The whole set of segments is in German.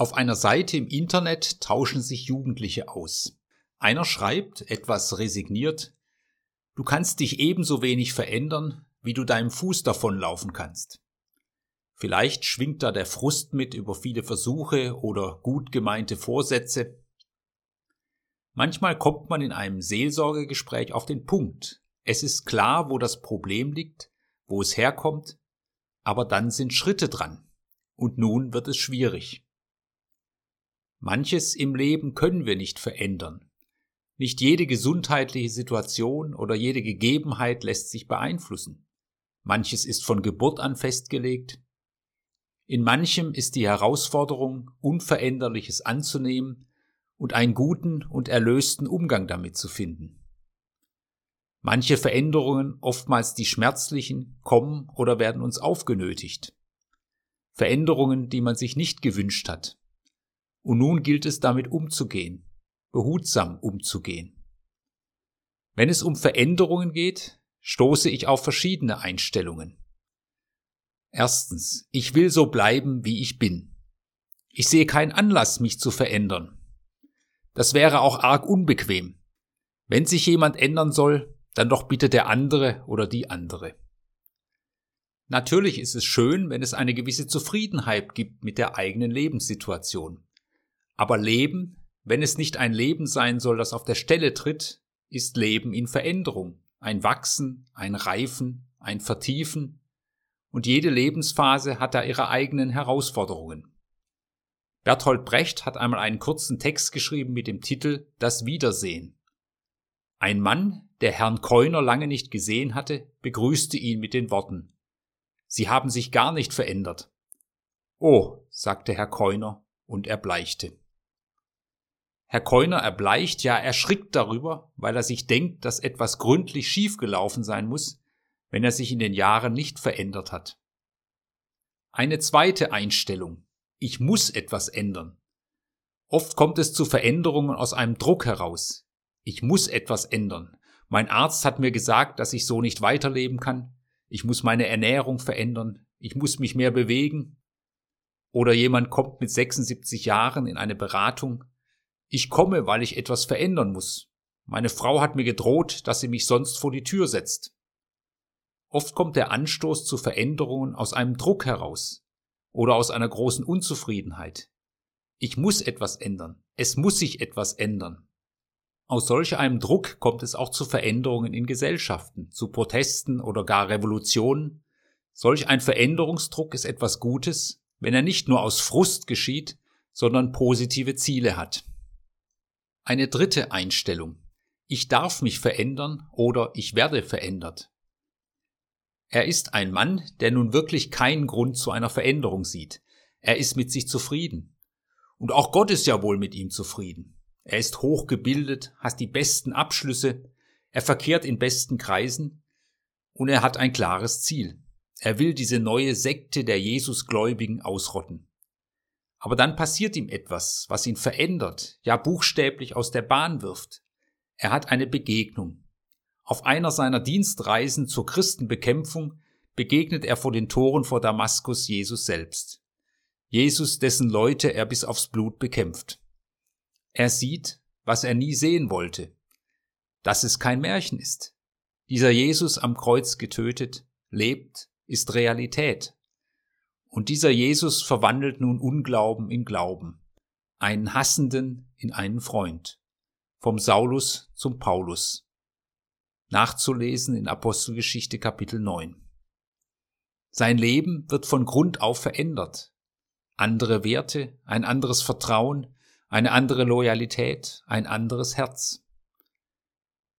Auf einer Seite im Internet tauschen sich Jugendliche aus. Einer schreibt, etwas resigniert, du kannst dich ebenso wenig verändern, wie du deinem Fuß davonlaufen kannst. Vielleicht schwingt da der Frust mit über viele Versuche oder gut gemeinte Vorsätze. Manchmal kommt man in einem Seelsorgegespräch auf den Punkt. Es ist klar, wo das Problem liegt, wo es herkommt, aber dann sind Schritte dran. Und nun wird es schwierig. Manches im Leben können wir nicht verändern. Nicht jede gesundheitliche Situation oder jede Gegebenheit lässt sich beeinflussen. Manches ist von Geburt an festgelegt. In manchem ist die Herausforderung, Unveränderliches anzunehmen und einen guten und erlösten Umgang damit zu finden. Manche Veränderungen, oftmals die schmerzlichen, kommen oder werden uns aufgenötigt. Veränderungen, die man sich nicht gewünscht hat, und nun gilt es damit umzugehen, behutsam umzugehen. Wenn es um Veränderungen geht, stoße ich auf verschiedene Einstellungen. Erstens, ich will so bleiben, wie ich bin. Ich sehe keinen Anlass, mich zu verändern. Das wäre auch arg unbequem. Wenn sich jemand ändern soll, dann doch bitte der andere oder die andere. Natürlich ist es schön, wenn es eine gewisse Zufriedenheit gibt mit der eigenen Lebenssituation. Aber Leben, wenn es nicht ein Leben sein soll, das auf der Stelle tritt, ist Leben in Veränderung, ein Wachsen, ein Reifen, ein Vertiefen, und jede Lebensphase hat da ihre eigenen Herausforderungen. Bertolt Brecht hat einmal einen kurzen Text geschrieben mit dem Titel Das Wiedersehen. Ein Mann, der Herrn Keuner lange nicht gesehen hatte, begrüßte ihn mit den Worten Sie haben sich gar nicht verändert. Oh, sagte Herr Keuner und erbleichte. Herr Keuner erbleicht, ja erschrickt darüber, weil er sich denkt, dass etwas gründlich schiefgelaufen sein muss, wenn er sich in den Jahren nicht verändert hat. Eine zweite Einstellung. Ich muss etwas ändern. Oft kommt es zu Veränderungen aus einem Druck heraus. Ich muss etwas ändern. Mein Arzt hat mir gesagt, dass ich so nicht weiterleben kann. Ich muss meine Ernährung verändern. Ich muss mich mehr bewegen. Oder jemand kommt mit 76 Jahren in eine Beratung ich komme, weil ich etwas verändern muss. Meine Frau hat mir gedroht, dass sie mich sonst vor die Tür setzt. Oft kommt der Anstoß zu Veränderungen aus einem Druck heraus oder aus einer großen Unzufriedenheit. Ich muss etwas ändern. Es muss sich etwas ändern. Aus solch einem Druck kommt es auch zu Veränderungen in Gesellschaften, zu Protesten oder gar Revolutionen. Solch ein Veränderungsdruck ist etwas Gutes, wenn er nicht nur aus Frust geschieht, sondern positive Ziele hat. Eine dritte Einstellung. Ich darf mich verändern oder ich werde verändert. Er ist ein Mann, der nun wirklich keinen Grund zu einer Veränderung sieht. Er ist mit sich zufrieden. Und auch Gott ist ja wohl mit ihm zufrieden. Er ist hochgebildet, hat die besten Abschlüsse, er verkehrt in besten Kreisen und er hat ein klares Ziel. Er will diese neue Sekte der Jesusgläubigen ausrotten. Aber dann passiert ihm etwas, was ihn verändert, ja buchstäblich aus der Bahn wirft. Er hat eine Begegnung. Auf einer seiner Dienstreisen zur Christenbekämpfung begegnet er vor den Toren vor Damaskus Jesus selbst. Jesus, dessen Leute er bis aufs Blut bekämpft. Er sieht, was er nie sehen wollte, dass es kein Märchen ist. Dieser Jesus am Kreuz getötet, lebt, ist Realität. Und dieser Jesus verwandelt nun Unglauben in Glauben, einen Hassenden in einen Freund, vom Saulus zum Paulus. Nachzulesen in Apostelgeschichte Kapitel 9. Sein Leben wird von Grund auf verändert. Andere Werte, ein anderes Vertrauen, eine andere Loyalität, ein anderes Herz.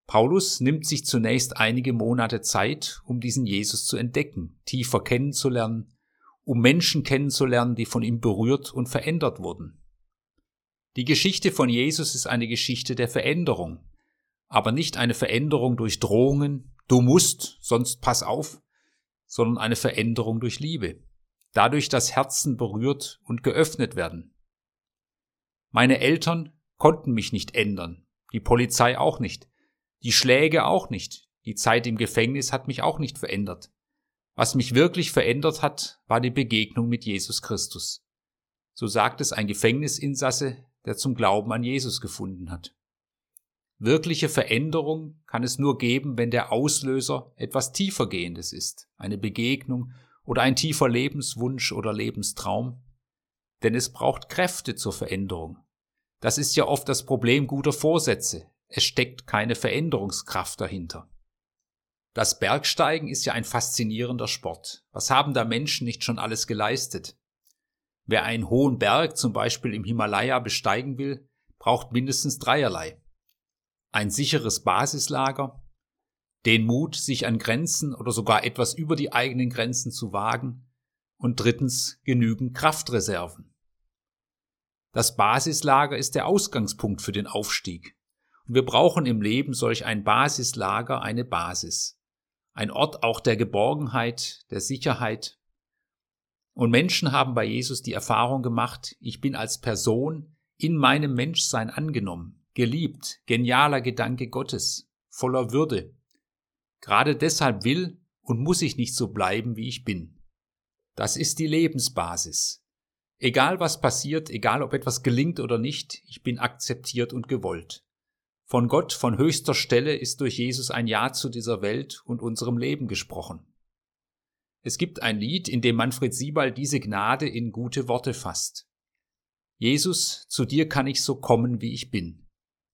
Paulus nimmt sich zunächst einige Monate Zeit, um diesen Jesus zu entdecken, tiefer kennenzulernen um Menschen kennenzulernen, die von ihm berührt und verändert wurden. Die Geschichte von Jesus ist eine Geschichte der Veränderung, aber nicht eine Veränderung durch Drohungen, du musst, sonst pass auf, sondern eine Veränderung durch Liebe, dadurch, dass Herzen berührt und geöffnet werden. Meine Eltern konnten mich nicht ändern, die Polizei auch nicht, die Schläge auch nicht, die Zeit im Gefängnis hat mich auch nicht verändert. Was mich wirklich verändert hat, war die Begegnung mit Jesus Christus. So sagt es ein Gefängnisinsasse, der zum Glauben an Jesus gefunden hat. Wirkliche Veränderung kann es nur geben, wenn der Auslöser etwas tiefergehendes ist, eine Begegnung oder ein tiefer Lebenswunsch oder Lebenstraum. Denn es braucht Kräfte zur Veränderung. Das ist ja oft das Problem guter Vorsätze. Es steckt keine Veränderungskraft dahinter. Das Bergsteigen ist ja ein faszinierender Sport. Was haben da Menschen nicht schon alles geleistet? Wer einen hohen Berg, zum Beispiel im Himalaya, besteigen will, braucht mindestens dreierlei. Ein sicheres Basislager, den Mut, sich an Grenzen oder sogar etwas über die eigenen Grenzen zu wagen und drittens genügend Kraftreserven. Das Basislager ist der Ausgangspunkt für den Aufstieg. Und wir brauchen im Leben solch ein Basislager, eine Basis. Ein Ort auch der Geborgenheit, der Sicherheit. Und Menschen haben bei Jesus die Erfahrung gemacht, ich bin als Person in meinem Menschsein angenommen, geliebt, genialer Gedanke Gottes, voller Würde. Gerade deshalb will und muss ich nicht so bleiben, wie ich bin. Das ist die Lebensbasis. Egal was passiert, egal ob etwas gelingt oder nicht, ich bin akzeptiert und gewollt. Von Gott von höchster Stelle ist durch Jesus ein Ja zu dieser Welt und unserem Leben gesprochen. Es gibt ein Lied, in dem Manfred Siebald diese Gnade in gute Worte fasst. Jesus, zu dir kann ich so kommen, wie ich bin.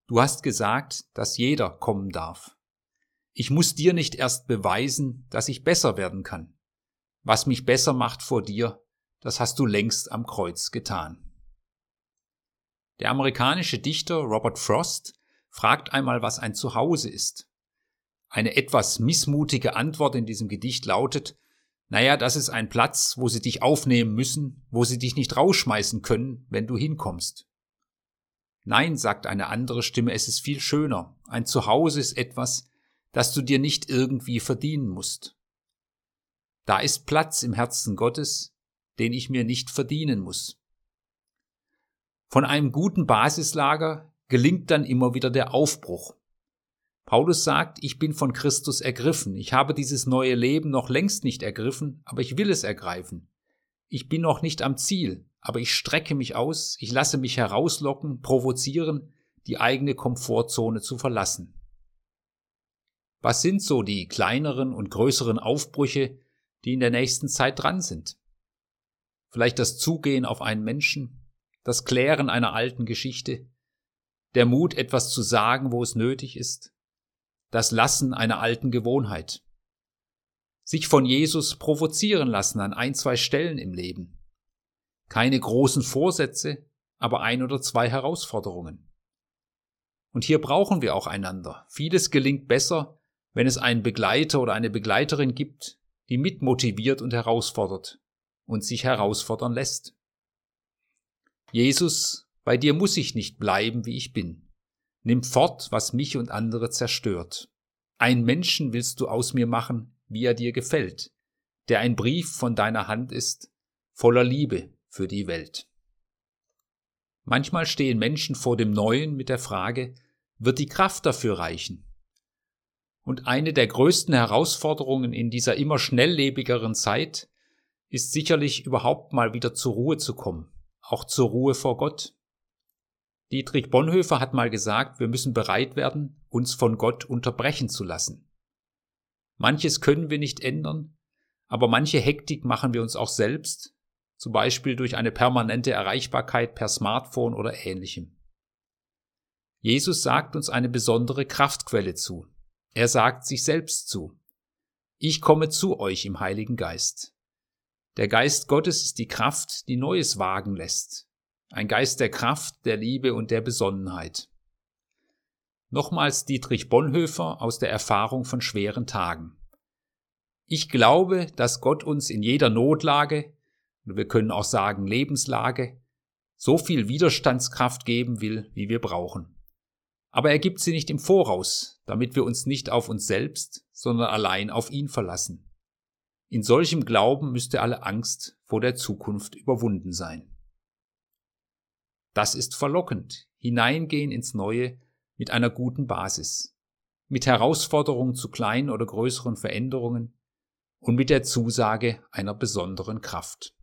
Du hast gesagt, dass jeder kommen darf. Ich muss dir nicht erst beweisen, dass ich besser werden kann. Was mich besser macht vor dir, das hast du längst am Kreuz getan. Der amerikanische Dichter Robert Frost fragt einmal, was ein Zuhause ist. Eine etwas missmutige Antwort in diesem Gedicht lautet, naja, das ist ein Platz, wo sie dich aufnehmen müssen, wo sie dich nicht rausschmeißen können, wenn du hinkommst. Nein, sagt eine andere Stimme, es ist viel schöner. Ein Zuhause ist etwas, das du dir nicht irgendwie verdienen musst. Da ist Platz im Herzen Gottes, den ich mir nicht verdienen muss. Von einem guten Basislager gelingt dann immer wieder der Aufbruch. Paulus sagt, ich bin von Christus ergriffen, ich habe dieses neue Leben noch längst nicht ergriffen, aber ich will es ergreifen. Ich bin noch nicht am Ziel, aber ich strecke mich aus, ich lasse mich herauslocken, provozieren, die eigene Komfortzone zu verlassen. Was sind so die kleineren und größeren Aufbrüche, die in der nächsten Zeit dran sind? Vielleicht das Zugehen auf einen Menschen, das Klären einer alten Geschichte, der Mut, etwas zu sagen, wo es nötig ist, das Lassen einer alten Gewohnheit, sich von Jesus provozieren lassen an ein, zwei Stellen im Leben, keine großen Vorsätze, aber ein oder zwei Herausforderungen. Und hier brauchen wir auch einander. Vieles gelingt besser, wenn es einen Begleiter oder eine Begleiterin gibt, die mitmotiviert und herausfordert und sich herausfordern lässt. Jesus bei dir muss ich nicht bleiben, wie ich bin. Nimm fort, was mich und andere zerstört. Ein Menschen willst du aus mir machen, wie er dir gefällt, der ein Brief von deiner Hand ist, voller Liebe für die Welt. Manchmal stehen Menschen vor dem Neuen mit der Frage, wird die Kraft dafür reichen? Und eine der größten Herausforderungen in dieser immer schnelllebigeren Zeit ist sicherlich überhaupt mal wieder zur Ruhe zu kommen, auch zur Ruhe vor Gott. Dietrich Bonhoeffer hat mal gesagt, wir müssen bereit werden, uns von Gott unterbrechen zu lassen. Manches können wir nicht ändern, aber manche Hektik machen wir uns auch selbst, zum Beispiel durch eine permanente Erreichbarkeit per Smartphone oder ähnlichem. Jesus sagt uns eine besondere Kraftquelle zu. Er sagt sich selbst zu. Ich komme zu euch im Heiligen Geist. Der Geist Gottes ist die Kraft, die Neues wagen lässt, ein Geist der Kraft, der Liebe und der Besonnenheit. Nochmals Dietrich Bonhoeffer aus der Erfahrung von schweren Tagen. Ich glaube, dass Gott uns in jeder Notlage, wir können auch sagen Lebenslage, so viel Widerstandskraft geben will, wie wir brauchen. Aber er gibt sie nicht im Voraus, damit wir uns nicht auf uns selbst, sondern allein auf ihn verlassen. In solchem Glauben müsste alle Angst vor der Zukunft überwunden sein. Das ist verlockend. Hineingehen ins Neue mit einer guten Basis. Mit Herausforderungen zu kleinen oder größeren Veränderungen und mit der Zusage einer besonderen Kraft.